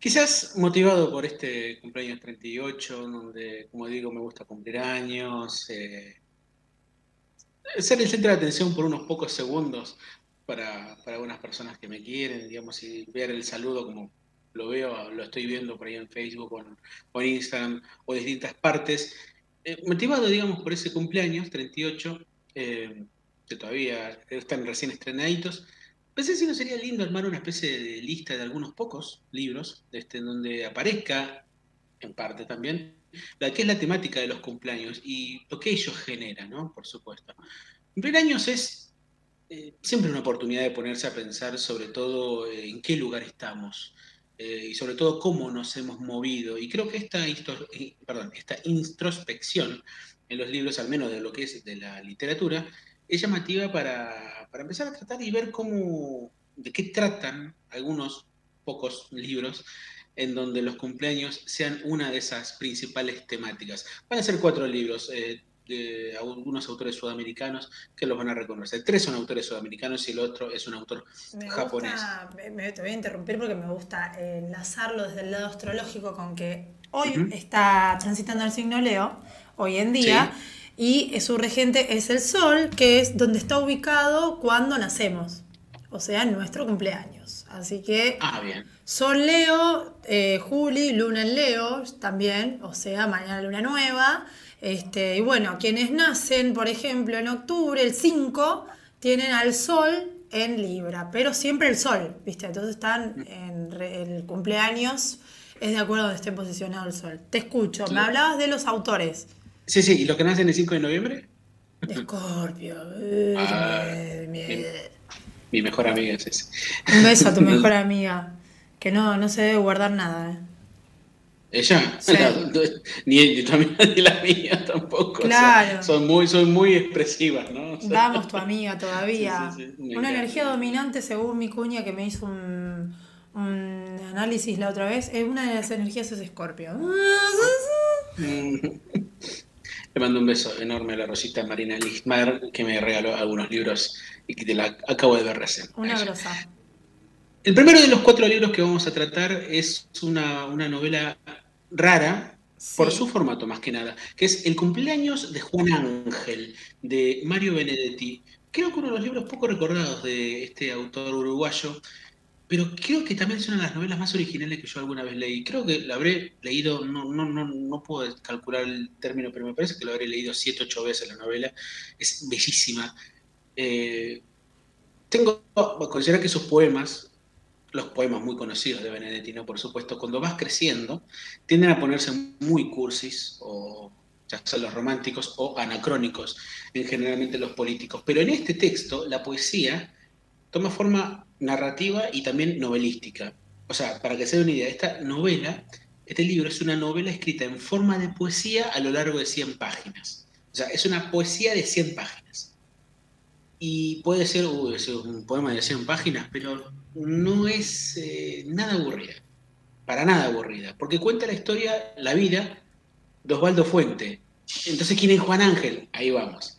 Quizás motivado por este cumpleaños 38, donde, como digo, me gusta cumplir años, eh, ser el centro de atención por unos pocos segundos para, para algunas personas que me quieren, digamos, y ver el saludo como lo veo, lo estoy viendo por ahí en Facebook o en, Instagram o distintas partes, eh, motivado, digamos, por ese cumpleaños 38, eh, que todavía están recién estrenaditos, pensé si no sería lindo armar una especie de lista de algunos pocos libros, este, donde aparezca, en parte también, la que es la temática de los cumpleaños y lo que ellos generan, ¿no? Por supuesto. Cumpleaños es eh, siempre una oportunidad de ponerse a pensar sobre todo en qué lugar estamos, eh, y sobre todo cómo nos hemos movido. Y creo que esta, eh, perdón, esta introspección en los libros, al menos de lo que es de la literatura, es llamativa para, para empezar a tratar y ver cómo, de qué tratan algunos pocos libros en donde los cumpleaños sean una de esas principales temáticas. Van a ser cuatro libros. Eh, de algunos autores sudamericanos que los van a reconocer. Tres son autores sudamericanos y el otro es un autor japonés. me, te voy a interrumpir porque me gusta enlazarlo desde el lado astrológico con que hoy está transitando el signo Leo, hoy en día, y su regente es el Sol, que es donde está ubicado cuando nacemos, o sea, en nuestro cumpleaños. Así que ah, bien. Sol Leo, eh, Juli, Luna en Leo también, o sea, mañana Luna Nueva. Este, y bueno, quienes nacen, por ejemplo, en octubre, el 5, tienen al sol en Libra, pero siempre el sol, ¿viste? Entonces están en el cumpleaños, es de acuerdo a donde esté posicionado el sol. Te escucho, me hablabas de los autores. Sí, sí, ¿y los que nacen el 5 de noviembre? Escorpio. Ah, mi, mejor amiga es ese. Un beso a tu mejor amiga, que no, no se debe guardar nada. ¿eh? Ella, ni, tu amiga ni la mía tampoco. Claro. son, muy, son muy expresivas, ¿no? Vamos, tu amiga todavía. Una energía dominante, según mi cuña que me hizo un, análisis la otra vez, es una de las energías es Escorpio. Le mando un beso enorme a la Rosita Marina Lichtmar, que me regaló algunos libros y que te la acabo de ver recién. Una grosa. El primero de los cuatro libros que vamos a tratar es una, una novela rara por su formato más que nada, que es El cumpleaños de Juan Ángel, de Mario Benedetti. Creo que uno de los libros poco recordados de este autor uruguayo, pero creo que también es una de las novelas más originales que yo alguna vez leí. Creo que la habré leído, no, no, no, no puedo calcular el término, pero me parece que lo habré leído siete, ocho veces la novela. Es bellísima. Eh, tengo, considerar que sus poemas los poemas muy conocidos de Benedetti, Por supuesto, cuando vas creciendo, tienden a ponerse muy cursis, o ya sean los románticos o anacrónicos, en generalmente los políticos. Pero en este texto, la poesía toma forma narrativa y también novelística. O sea, para que se den una idea, esta novela, este libro es una novela escrita en forma de poesía a lo largo de 100 páginas. O sea, es una poesía de 100 páginas. Y puede ser, un poema de 100 páginas, pero no es eh, nada aburrida, para nada aburrida, porque cuenta la historia, la vida de Osvaldo Fuente. Entonces, ¿quién es Juan Ángel? Ahí vamos.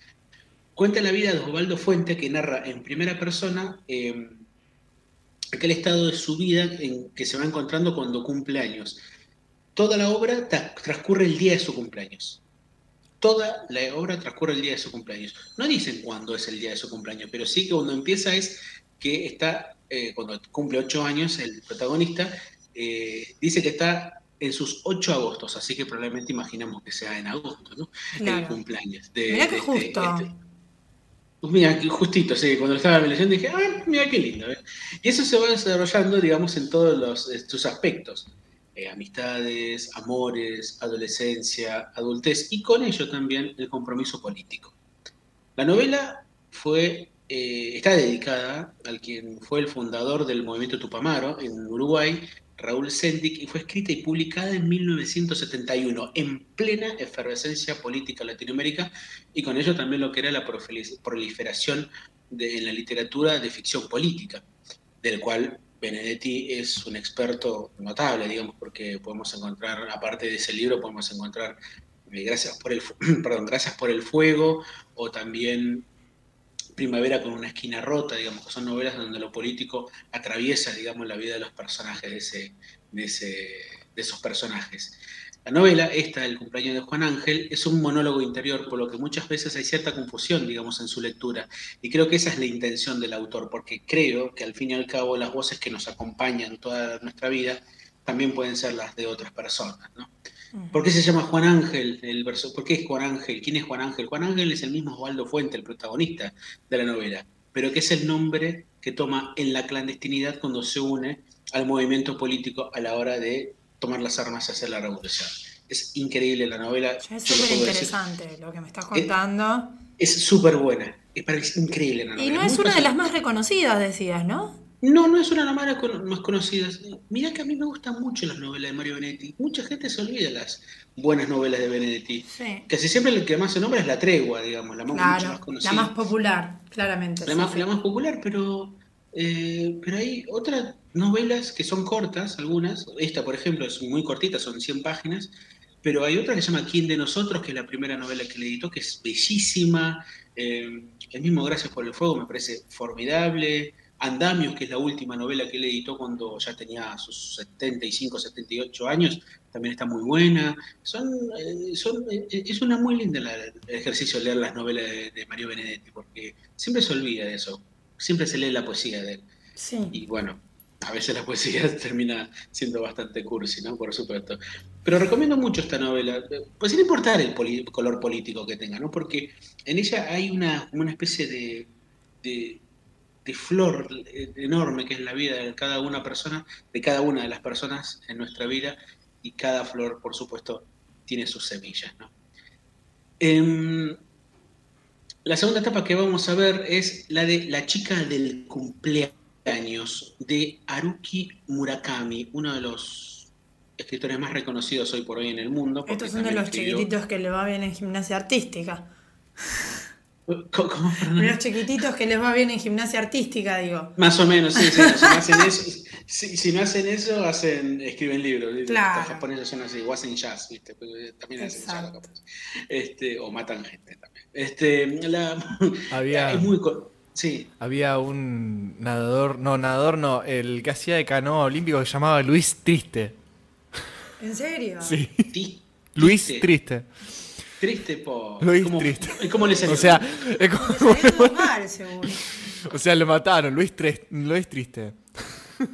Cuenta la vida de Osvaldo Fuente que narra en primera persona em, aquel estado de su vida en que se va encontrando cuando cumple años. Toda la obra transcurre el día de su cumpleaños. Toda la obra transcurre el día de su cumpleaños. No dicen cuándo es el día de su cumpleaños, pero sí que cuando empieza es que está eh, cuando cumple ocho años, el protagonista, eh, dice que está en sus ocho agostos, así que probablemente imaginamos que sea en agosto, ¿no? El cumpleaños. De, que este, justo. Este, pues mira, justito, sí, cuando estaba la leyendo dije, ah, mira qué lindo. ¿eh? Y eso se va desarrollando, digamos, en todos los, sus aspectos. amistades, amores, adolescencia, adultez y con ello también el compromiso político. La novela fue eh, está dedicada al quien fue el fundador del movimiento Tupamaro en Uruguay, Raúl Sendic, y fue escrita y publicada en 1971, en plena efervescencia política Latinoamérica, y con ello también lo que era la proliferación en la literatura de ficción política, del cual Benedetti es un experto notable, digamos, porque podemos encontrar, aparte de ese libro, podemos encontrar eh, Gracias, por el, perdón, Gracias por el Fuego, o también Primavera con una esquina rota, digamos, que son novelas donde lo político atraviesa, digamos, la vida de los personajes de ese, de, ese, de esos personajes. La novela, esta, El cumpleaños de Juan Ángel, es un monólogo interior, por lo que muchas veces hay cierta confusión, digamos, en su lectura. Y creo que esa es la intención del autor, porque creo que al fin y al cabo las voces que nos acompañan toda nuestra vida también pueden ser las de otras personas. ¿no? ¿Por qué se llama Juan Ángel? El verso, ¿Por qué es Juan Ángel? ¿Quién es Juan Ángel? Juan Ángel es el mismo Osvaldo Fuente, el protagonista de la novela, pero que es el nombre que toma en la clandestinidad cuando se une al movimiento político a la hora de tomar las armas y hacer la revolución. Es increíble la novela. Es súper interesante lo que me estás contando. Es súper buena. Es, increíble la novela. Y no es una de las más reconocidas, decías, ¿no? No, no es una de las más conocidas. Mirá que a mí me gustan mucho las novelas de Mario Benetti. Mucha gente se olvida las buenas novelas de Benedetti. Sí. Casi siempre el que más se nombra es La Tregua, digamos, la más, conocida. La más popular, claramente. La, más, la más popular, pero, eh, pero hay otras novelas que son cortas, algunas. Esta, por ejemplo, es muy cortita, son 100 páginas. Pero hay otra que se llama ¿Quién de nosotros? que es la primera novela que le editó, que es bellísima. Eh, el mismo Gracias por el Fuego me parece formidable. Andamios, que es la última novela que él editó cuando ya tenía sus 75, 78 años, también está muy buena. Son, eh, son, eh, es una muy linda el ejercicio de leer las novelas de, Mario Benedetti, porque siempre se olvida de eso, siempre se lee la poesía de él. Y bueno, a veces la poesía termina siendo bastante cursi, ¿no? Por supuesto. Pero recomiendo mucho esta novela, pues sin importar el color político que tenga, ¿no? Porque en ella hay una, una especie de de flor enorme que es la vida de cada una persona, de cada una de las personas en nuestra vida, y cada flor, por supuesto, tiene sus semillas. Em, la segunda etapa que vamos a ver es la de La chica del cumpleaños de Haruki Murakami, uno de los escritores más reconocidos hoy por hoy en el mundo. Estos son de los chiquititos que le va bien en gimnasia artística. Los chiquititos que les va bien en gimnasia artística, digo. Más o menos, sí, sí. Si no hacen eso, si, no hacen eso hacen, escriben libros. Claro. Los japoneses son así, o hacen jazz, ¿viste? También hacen jazz, este, o matan gente también. Este, la, había, es muy, sí. había un nadador, no, nadador no, el que hacía de canoa olímpico que se llamaba Luis Triste. ¿En serio? Sí. Luis Triste. Triste por. Luis Triste. ¿Cómo le salió? O sea, es como. mal, o sea, lo mataron, Luis, Luis Triste.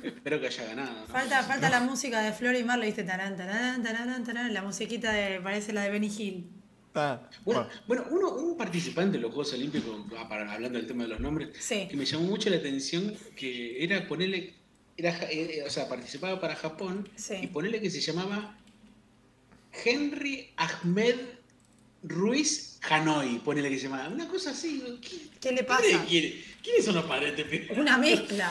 Espero que haya ganado. Falta, falta la música de Flor y Mar, le viste tarán, tarán, tarán, tarán, la musiquita de, parece la de Benny Hill. Ah, bueno, bueno uno, un participante de los Juegos Olímpicos, ah, hablando del tema de los nombres, que me llamó mucho la atención, que era ponerle, era, eh, o sea, participaba para Japón, y ponerle que se llamaba Henry Ahmed Ruiz Hanoi, ponele que se llama. Una cosa así. ¿Qué, le pasa? ¿Quiénes son los padres de Una mezcla.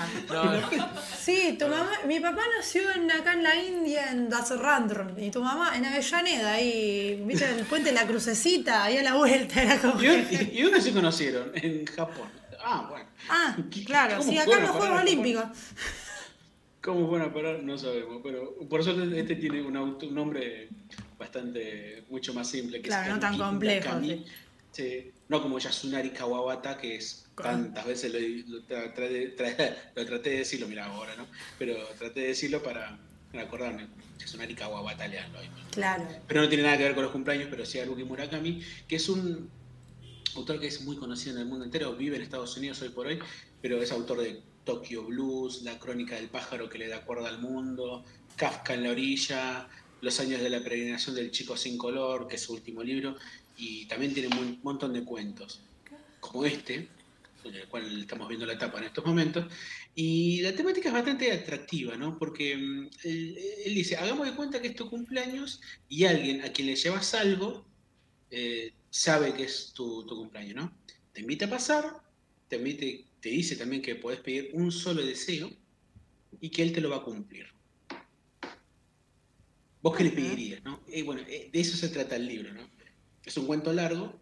Sí, tu mamá, mi papá nació en, acá en la India, en Dasarandron, y tu mamá en Avellaneda, ahí, viste, en el puente de la crucecita, ahí a la vuelta era como. ¿Y, dónde se conocieron? En Japón. Ah, bueno. Ah, claro, sí, acá en los Juegos Olímpicos. ¿Cómo fueron a parar? No sabemos, pero por eso este tiene un, un nombre bastante, mucho más simple. Que claro, no tan complejo. No como Yasunari Kawabata, que es tantas veces lo, traté, de decirlo, mira ahora, ¿no? Pero traté de decirlo para, acordarme. Yasunari Kawabata, leanlo ahí. Claro. Pero no tiene nada que ver con los cumpleaños, pero sí Haruki Murakami, que es un autor que es muy conocido en el mundo entero, vive en Estados Unidos hoy por hoy, pero es autor de Tokyo Blues, La crónica del pájaro que le da cuerda al mundo, Kafka en la orilla, los años de la peregrinación del chico sin color, que es su último libro, y también tiene un montón de cuentos, como este, el cual estamos viendo la etapa en estos momentos, y la temática es bastante atractiva, ¿no? Porque mm, él, dice, hagamos de cuenta que es tu cumpleaños y alguien a quien le llevas algo eh, sabe que es tu, tu, cumpleaños, ¿no? Te invita a pasar, te, te dice también que podés pedir un solo deseo y que él te lo va a cumplir. ¿Vos qué le pedirías? ¿no? Eh, bueno, eh, de eso se trata el libro. ¿no? Es un cuento largo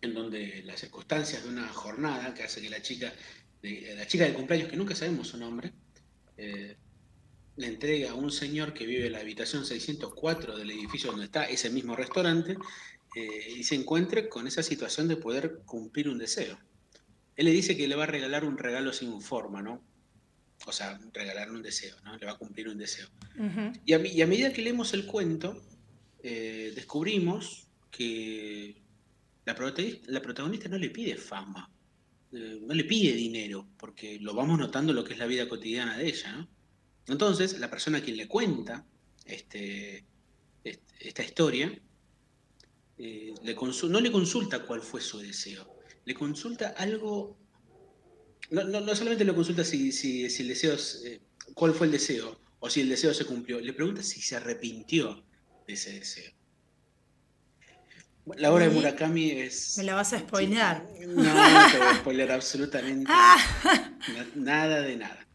en donde las circunstancias de una jornada que hace que la chica, de, la chica del cumpleaños, que nunca sabemos su nombre, eh, le entrega a un señor que vive en la habitación 604 del edificio donde está ese mismo restaurante y se encuentre con esa situación de poder cumplir un deseo. Él le dice que le va a regalar un regalo sin forma, ¿no? O sea, regalarle un deseo, ¿no? Le va a cumplir un deseo. y, a, y, a, medida que leemos el cuento, eh, descubrimos que la protagonista, la protagonista, no le pide fama, eh, no le pide dinero, porque lo vamos notando lo que es la vida cotidiana de ella, ¿no? Entonces, la persona a quien le cuenta este, este esta historia, eh, le no le consulta cuál fue su deseo, le consulta algo no, solamente le consulta si, el deseo, eh, cuál fue el deseo, o si el deseo se cumplió, le pregunta si se arrepintió de ese deseo. La obra de Murakami es. Me la vas a spoilear. No, no te voy a spoilear absolutamente ah. nada de nada.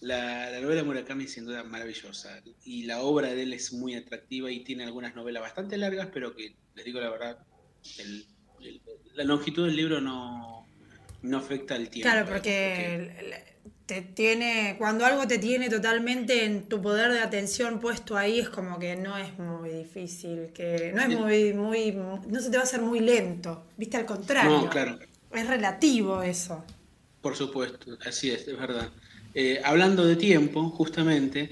La, novela de Murakami es sin duda maravillosa y la obra de él es muy atractiva y tiene algunas novelas bastante largas, pero que, les digo la verdad, la longitud del libro no, no afecta el tiempo. Claro, porque, te tiene, cuando algo te tiene totalmente en tu poder de atención puesto ahí, es como que no es muy difícil, que no es muy, muy, no se te va a hacer muy lento, viste al contrario. No, claro. Es relativo eso. Por supuesto, así es, es verdad. Eh, hablando de tiempo, justamente,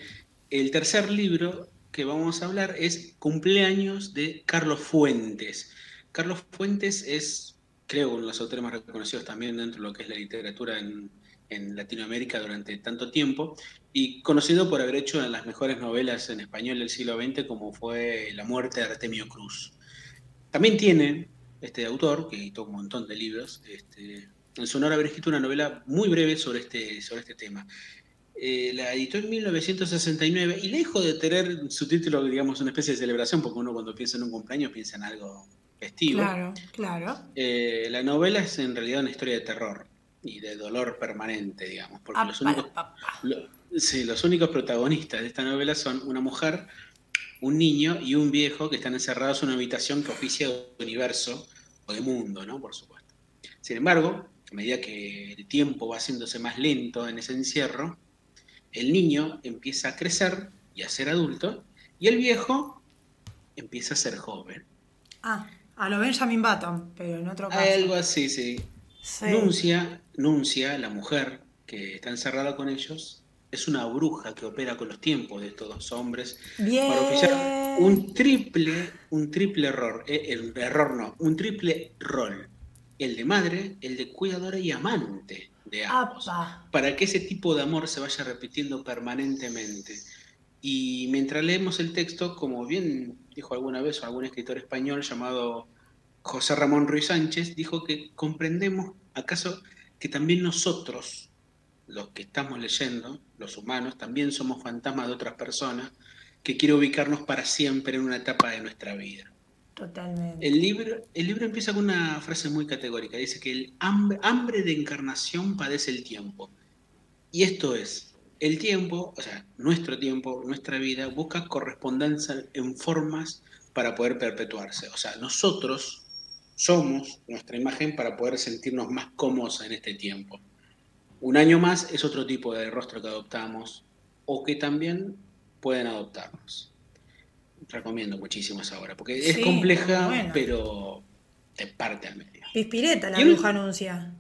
el tercer libro que vamos a hablar es Cumpleaños de Carlos Fuentes. Carlos Fuentes es creo, uno de los autores más reconocidos también dentro de lo que es la literatura en, Latinoamérica durante tanto tiempo, y conocido por haber hecho las mejores novelas en español del siglo XX, como fue La muerte de Artemio Cruz. También tiene este autor, que editó un montón de libros, este, en su honor haber escrito una novela muy breve sobre este, sobre este tema. Eh, la editó en 1969 y lejos de tener su título, digamos, una especie de celebración, porque uno cuando piensa en un cumpleaños piensa en algo Claro, claro. Eh, la novela es en realidad una historia de terror y de dolor permanente, digamos, porque los, únicos, los únicos protagonistas de esta novela son una mujer, un niño y un viejo que están encerrados en una habitación que oficia de universo o de mundo, ¿no? Por supuesto. Sin embargo, a medida que el tiempo va haciéndose más lento en ese encierro, el niño empieza a crecer y a ser adulto, y el viejo empieza a ser joven. Ah. A lo Benjamin Button, pero en otro caso. Algo así, sí. Nuncia, Nuncia, la mujer que está encerrada con ellos, es una bruja que opera con los tiempos de estos dos hombres Bien. para oficiar un triple, un triple error, eh, el error no, un triple rol. El de madre, el de cuidadora y amante de ambos. Para que ese tipo de amor se vaya repitiendo permanentemente. Y mientras leemos el texto, como bien dijo alguna vez algún escritor español llamado José Ramón Ruiz Sánchez, dijo que comprendemos acaso que también nosotros, los que estamos leyendo, los humanos, también somos fantasmas de otras personas que quieren ubicarnos para siempre en una etapa de nuestra vida. Totalmente. El libro, el libro empieza con una frase muy categórica. Dice que el hambre, hambre de encarnación padece el tiempo. Y esto es, el tiempo, o sea, nuestro tiempo, nuestra vida, busca correspondencia en formas para poder perpetuarse. O sea, nosotros somos nuestra imagen para poder sentirnos más cómodos en este tiempo. Un año más es otro tipo de rostro que adoptamos o que también pueden adoptarnos. Recomiendo muchísimo esa obra, porque es compleja, pero te parte al medio. Pispireta, la bruja anuncia.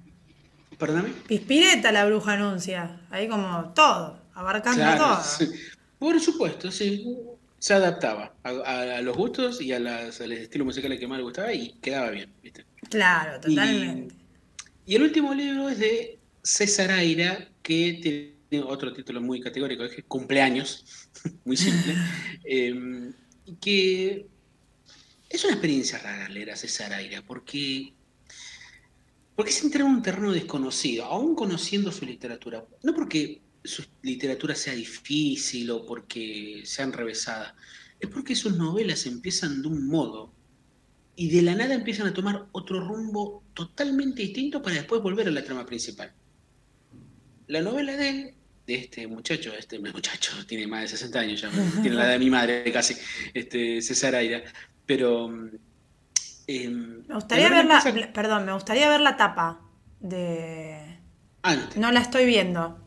Perdóname. Pispireta la bruja anuncia. Ahí como todo, abarcando todo. Por supuesto, sí. Se adaptaba a, los gustos y a, las, a los estilos musicales que más le gustaba y quedaba bien, ¿viste? Claro, totalmente. Y, el último libro es de César Aira, que tiene otro título muy categórico, es Cumpleaños, muy simple. eh, que es una experiencia rara leer a César Aira, porque porque se entra en un terreno desconocido, aún conociendo su literatura. No porque su literatura sea difícil o porque sea enrevesada, es porque sus novelas empiezan de un modo y de la nada empiezan a tomar otro rumbo totalmente distinto para después volver a la trama principal. La novela de este muchacho, este muchacho tiene más de 60 años ya, tiene la de mi madre casi, este, César Aira, pero Em, me gustaría ver la, perdón, me gustaría ver la tapa de... No la estoy viendo.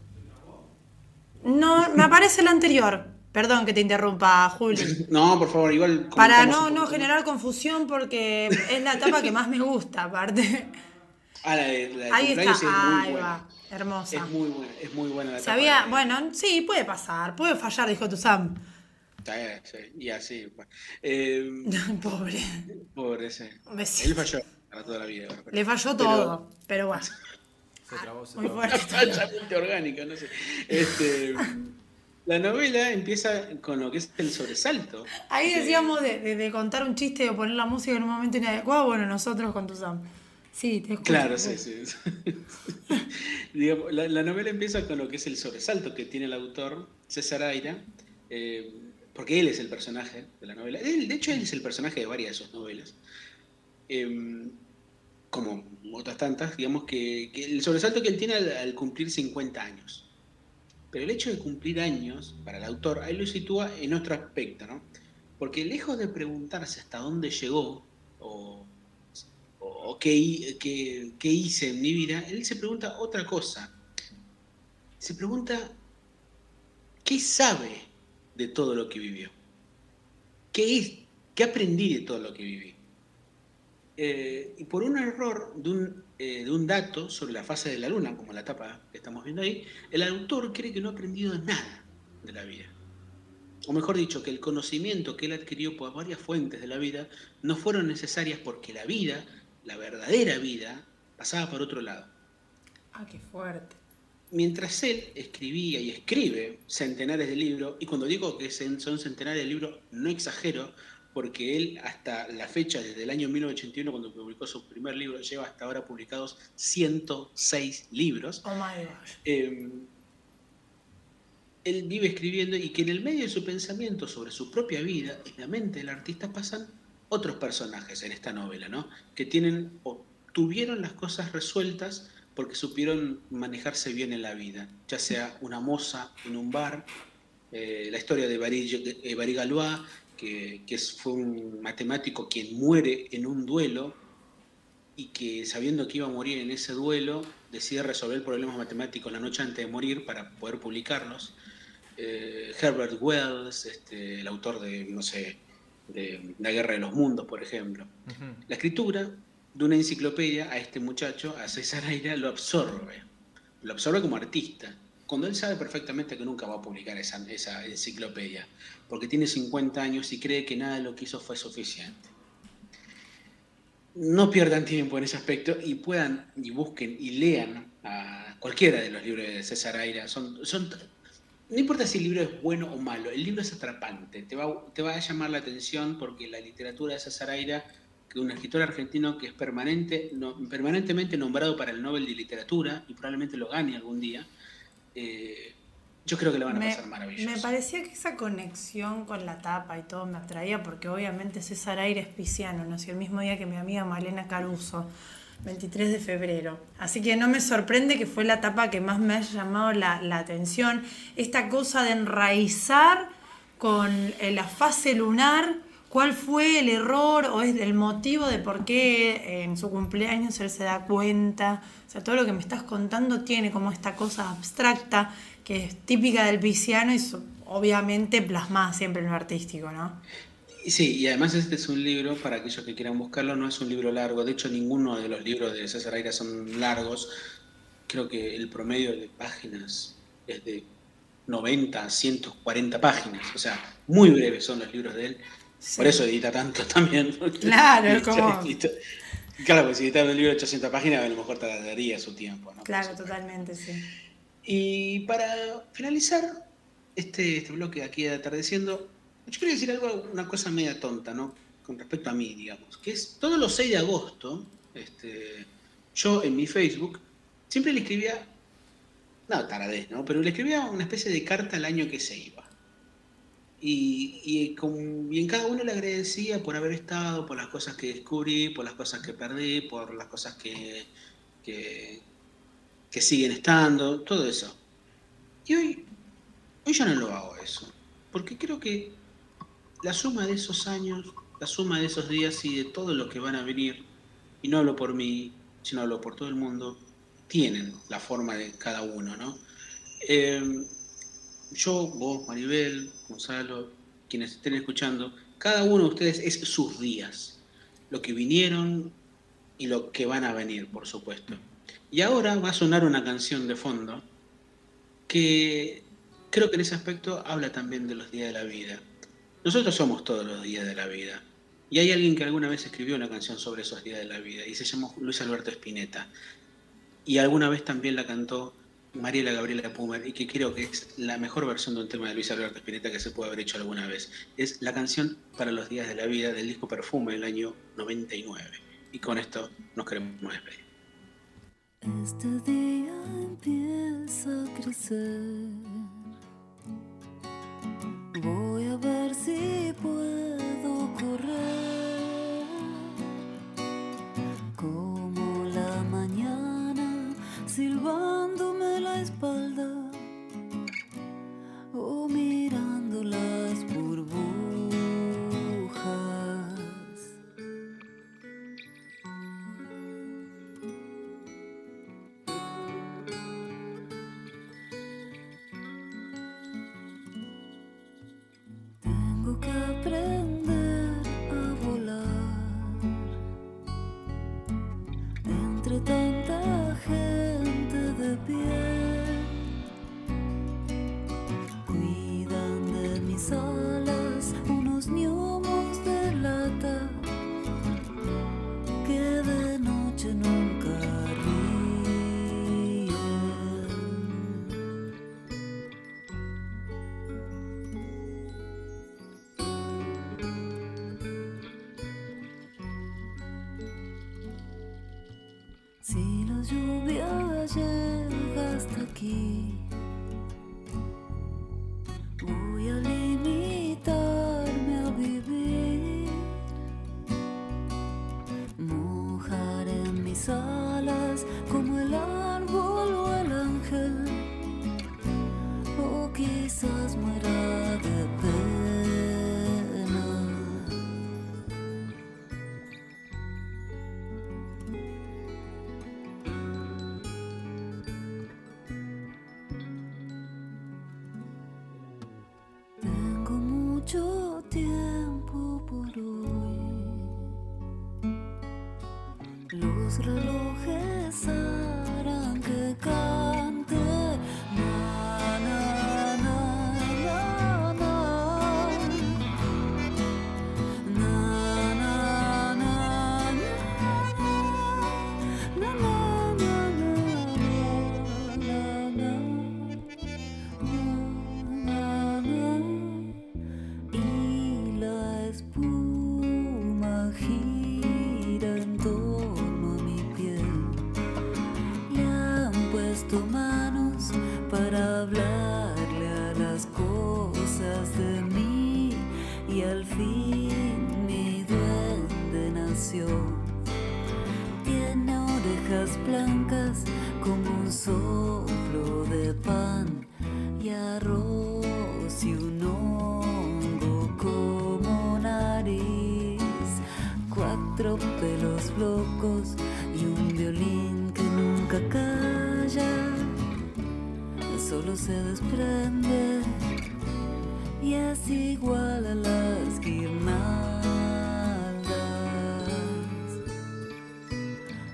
No, me aparece la anterior. Perdón que te interrumpa, Juli. No, por favor, igual. Para no, no generar confusión porque es la tapa que más me gusta, aparte. Ah, la de, la de Ahí está, es ahí buena. va. Hermosa. Es muy buena, es muy buena la Sabía, de- bueno, sí, puede pasar, puede fallar, dijo tu Sam. Está bien, sí, y así. bueno. Eh, Pobre. pobre, besito. Él falló para toda la vida. pero- Le falló pero- todo, pero bueno. Se trabó, se Muy fuerte. No sé. Este, la novela empieza con lo que es el sobresalto. Ahí que- decíamos de, de- de contar un chiste o poner la música en un momento inadecuado, bueno, nosotros con tu Sam. Sí, te escucho. Claro, sí, sí. Digamos, la, la novela empieza con lo que es el sobresalto que tiene el autor, César Aira, eh, porque él es el personaje de la novela. Él, de hecho, él es el personaje de varias de sus novelas. Eh, como otras tantas, digamos que, el sobresalto que él tiene al, cumplir 50 años. Pero el hecho de cumplir años, para el autor, ahí lo sitúa en otro aspecto, ¿no? Porque lejos de preguntarse hasta dónde llegó o, qué, qué- qué hice en mi vida, él se pregunta otra cosa. Se pregunta qué sabe de todo lo que vivió. ¿Qué, es, qué aprendí de todo lo que viví? Eh, y por un error de un, eh, de un dato sobre la fase de la luna, como la etapa que estamos viendo ahí, el autor cree que no ha aprendido nada de la vida. O mejor dicho, que el conocimiento que él adquirió por varias fuentes de la vida no fueron necesarias porque la vida, la verdadera vida, pasaba por otro lado. Ah, qué fuerte. Mientras él escribía y escribe centenares de libros, y cuando digo que son centenares de libros, no exagero, porque él hasta la fecha, desde el año 1981, cuando publicó su primer libro, lleva hasta ahora publicados 106 libros. Oh my gosh. Eh, él vive escribiendo y que en el medio de su pensamiento sobre su propia vida, en la mente del artista pasan otros personajes en esta novela, ¿no? Que tienen o tuvieron las cosas resueltas porque supieron manejarse bien en la vida, ya sea una moza en un bar, eh, la historia de Barry, Galois, que, que fue un matemático quien muere en un duelo y que sabiendo que iba a morir en ese duelo, decide resolver problemas matemáticos la noche antes de morir para poder publicarlos. Eh, Herbert Wells, este, el autor de, no sé, de La Guerra de los Mundos, por ejemplo. Ujú. La escritura de una enciclopedia a este muchacho, a César Aira, lo absorbe. Lo absorbe como artista. Cuando él sabe perfectamente que nunca va a publicar esa, enciclopedia, porque tiene 50 años y cree que nada de lo que hizo fue suficiente. No pierdan tiempo en ese aspecto y puedan y busquen y lean a cualquiera de los libros de César Aira. Son, no importa si el libro es bueno o malo, el libro es atrapante, te va, te va a llamar la atención porque la literatura de César Aira, un escritor argentino que es permanente, no- permanentemente nombrado para el Nobel de Literatura y probablemente lo gane algún día, eh, yo creo que le van a Me, pasar maravilloso. me parecía que esa conexión con la tapa y todo me atraía porque obviamente César Aire es pisciano, nació el mismo día que mi amiga Malena Caruso, 23 de febrero. Así que no me sorprende que fue la tapa que más me haya llamado la, la atención. Esta cosa de enraizar con eh, la fase lunar, cuál fue el error o es el motivo de por qué en su cumpleaños él se da cuenta. O sea, todo lo que me estás contando tiene como esta cosa abstracta que es típica del pisciano y obviamente plasmada siempre en lo artístico, ¿no? Sí, y además este es un libro, para aquellos que quieran buscarlo, no es un libro largo. De hecho, ninguno de los libros de César Aira son largos. Creo que el promedio de páginas es de 90 a 140 páginas. O sea, muy breves son los libros de él. Sí. Por eso edita tanto también. porque- Claro, es como- Claro, pues si editara un libro de 800 páginas, a lo mejor tardaría su tiempo. ¿no? Claro, totalmente, sí. Y para finalizar este, este bloque aquí de atardeciendo, yo quería decir algo, una cosa media tonta, ¿no? Con respecto a mí, digamos, que es todos los 6 de agosto, este, yo en mi Facebook siempre le escribía, no, taradez, ¿no? Pero le escribía una especie de carta al año que se iba. Y, y, en cada uno le agradecía por haber estado, por las cosas que descubrí, por las cosas que perdí, por las cosas que, que, siguen estando, todo eso. Y hoy, hoy ya no lo hago eso, porque creo que la suma de esos años, la suma de esos días y de todo lo que van a venir, y no hablo por mí, sino hablo por todo el mundo, tienen la forma de cada uno, ¿no? Eh, yo, vos, Maribel, Gonzalo, quienes estén escuchando, cada uno de ustedes es sus días. Lo que vinieron, y lo que van a venir, por supuesto. Y ahora va a sonar una canción de fondo que creo que en ese aspecto habla también de los días de la vida. Nosotros somos todos los días de la vida. Y hay alguien que alguna vez escribió una canción sobre esos días de la vida y se llamó Luis Alberto Spinetta. Y alguna vez también la cantó Mariela Gabriela Pumer y que creo que es la mejor versión de un tema de Luis Alberto Spinetta que se puede haber hecho alguna vez. Es la canción para los días de la vida del disco Perfume del año 99. Y con esto nos queremos despedir. Este día empieza a crecer. Voy a ver si puedo correr como la mañana silbándome was bulldog. Lluvia llega hasta aquí, Los relojes como un soplo de pan y arroz y un hongo como nariz. Cuatro pelos locos y un violín que nunca calla. Solo se desprende y es igual a las guirnaldas.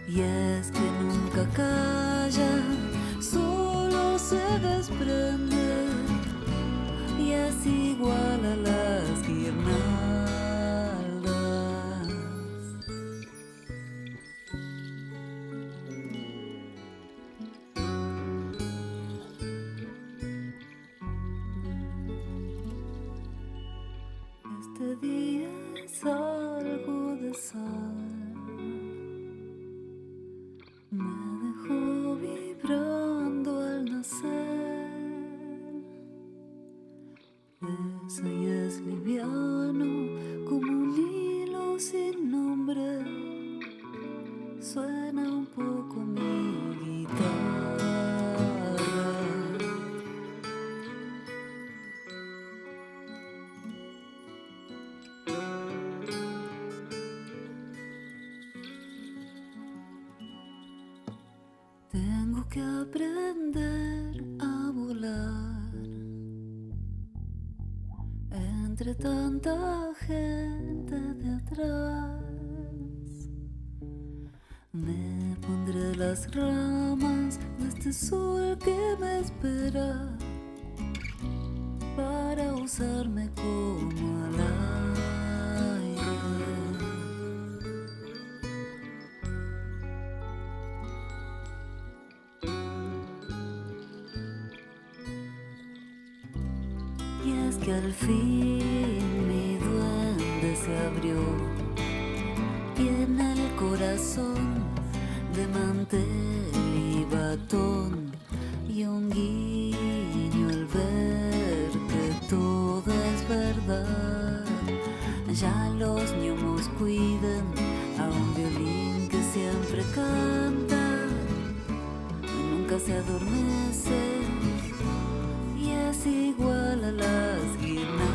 Y es que nunca calla, solo se desprende y es igual a las guirnaldas. Este día es algo de sal. Las ramas de este sol que me espera para usarme como al nunca se adormece y es igual a las guirnaldas